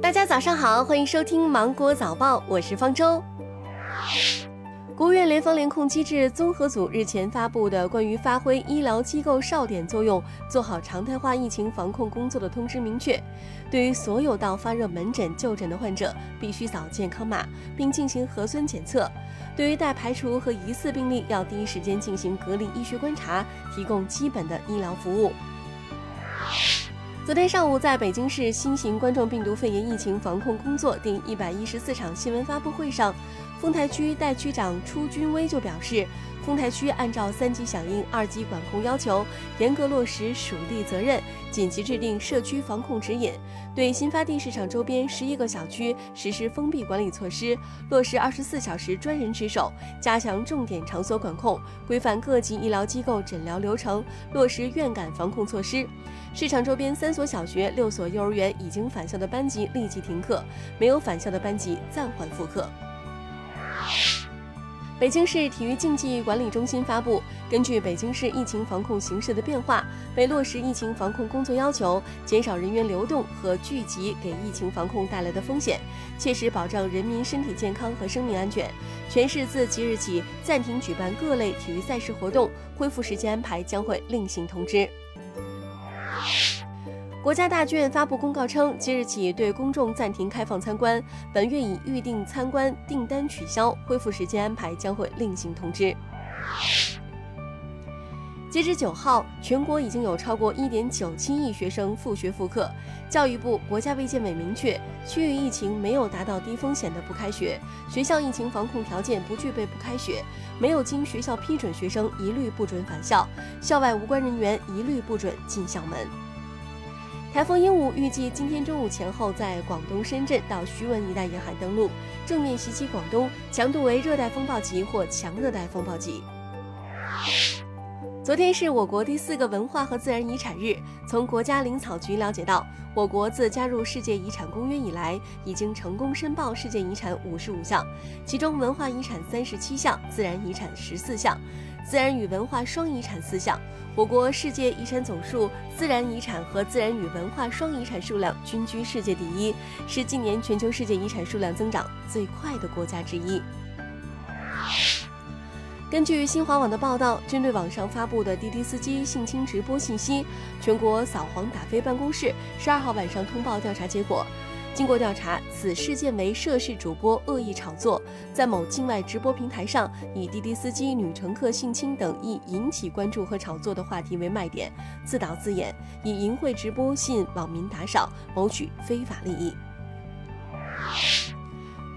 大家早上好，欢迎收听芒果早报，我是方舟。国务院联防联控机制综合组日前发布的关于发挥医疗机构哨点作用、做好常态化疫情防控工作的通知明确，对于所有到发热门诊就诊的患者，必须扫健康码并进行核酸检测；对于待排除和疑似病例，要第一时间进行隔离医学观察，提供基本的医疗服务。昨天上午，在北京市新型冠状病毒肺炎疫情防控工作第一百一十四场新闻发布会上。丰台区代区长初军威就表示，丰台区按照三级响应、二级管控要求，严格落实属地责任，紧急制定社区防控指引，对新发地市场周边十一个小区实施封闭管理措施，落实二十四小时专人值守，加强重点场所管控，规范各级医疗机构诊疗流程，落实院感防控措施。市场周边三所小学、六所幼儿园已经返校的班级立即停课，没有返校的班级暂缓复课。北京市体育竞技管理中心发布，根据北京市疫情防控形势的变化，为落实疫情防控工作要求，减少人员流动和聚集给疫情防控带来的风险，切实保障人民身体健康和生命安全，全市自即日起暂停举办各类体育赛事活动，恢复时间安排将会另行通知。国家大剧院发布公告称，即日起对公众暂停开放参观，本月已预订参观订单取消，恢复时间安排将会另行通知。截至九号，全国已经有超过一点九七亿学生复学复课。教育部、国家卫健委明确，区域疫情没有达到低风险的不开学，学校疫情防控条件不具备不开学，没有经学校批准学生一律不准返校，校外无关人员一律不准进校门。台风鹦鹉预计今天中午前后在广东深圳到徐闻一带沿海登陆，正面袭击广东，强度为热带风暴级或强热带风暴级。昨天是我国第四个文化和自然遗产日。从国家林草局了解到，我国自加入世界遗产公约以来，已经成功申报世界遗产五十五项，其中文化遗产三十七项，自然遗产十四项。自然与文化双遗产四项，我国世界遗产总数、自然遗产和自然与文化双遗产数量均居世界第一，是近年全球世界遗产数量增长最快的国家之一。根据新华网的报道，针对网上发布的滴滴司机性侵直播信息，全国扫黄打非办公室十二号晚上通报调查结果。经过调查，此事件为涉事主播恶意炒作，在某境外直播平台上，以滴滴司机女乘客性侵等易引起关注和炒作的话题为卖点，自导自演，以淫秽直播吸引网民打赏，谋取非法利益。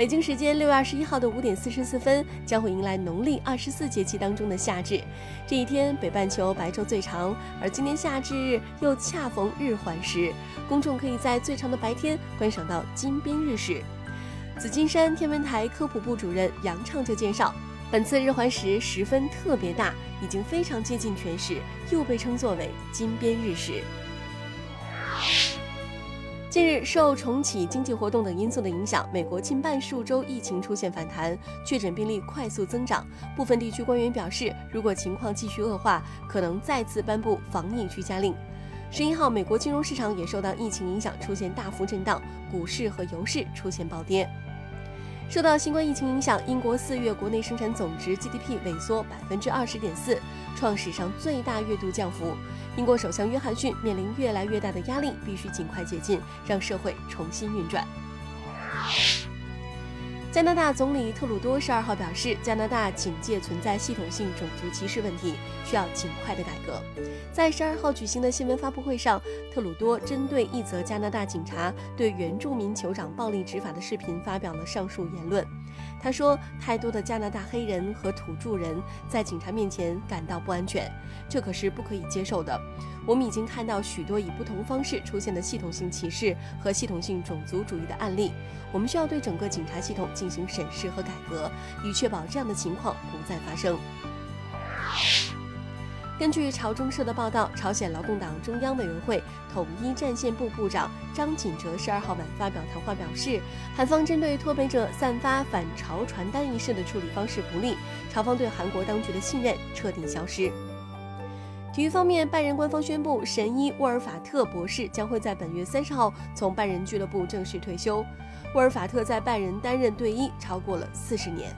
北京时间六月二十一号的五点四十四分，将会迎来农历二十四节气当中的夏至。这一天，北半球白昼最长，而今年夏至日又恰逢日环食，公众可以在最长的白天观赏到金边日食。紫金山天文台科普部主任杨畅就介绍，本次日环食十分特别大，已经非常接近全食，又被称作为金边日食。近日，受重启经济活动等因素的影响，美国近半数州疫情出现反弹，确诊病例快速增长。部分地区官员表示，如果情况继续恶化，可能再次颁布防疫居家令。十一号，美国金融市场也受到疫情影响，出现大幅震荡，股市和油市出现暴跌。受到新冠疫情影响，英国四月国内生产总值 GDP 萎缩百分之二十点四，创史上最大月度降幅。英国首相约翰逊面临越来越大的压力，必须尽快解禁，让社会重新运转。加拿大总理特鲁多十二号表示，加拿大警界存在系统性种族歧视问题，需要尽快的改革。在十二号举行的新闻发布会上，特鲁多针对一则加拿大警察对原住民酋长暴力执法的视频发表了上述言论。他说：“太多的加拿大黑人和土著人在警察面前感到不安全，这可是不可以接受的。我们已经看到许多以不同方式出现的系统性歧视和系统性种族主义的案例，我们需要对整个警察系统。”进行审视和改革，以确保这样的情况不再发生。根据朝中社的报道，朝鲜劳动党中央委员会统一战线部部长张锦哲十二号晚发表谈话，表示，韩方针对脱北者散发反朝传单一事的处理方式不利，朝方对韩国当局的信任彻底消失。体育方面，拜仁官方宣布，神医沃尔法特博士将会在本月三十号从拜仁俱乐部正式退休。沃尔法特在拜仁担任队医超过了四十年。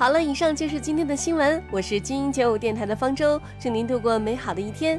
好了，以上就是今天的新闻，我是精英九五电台的方舟，祝您度过美好的一天。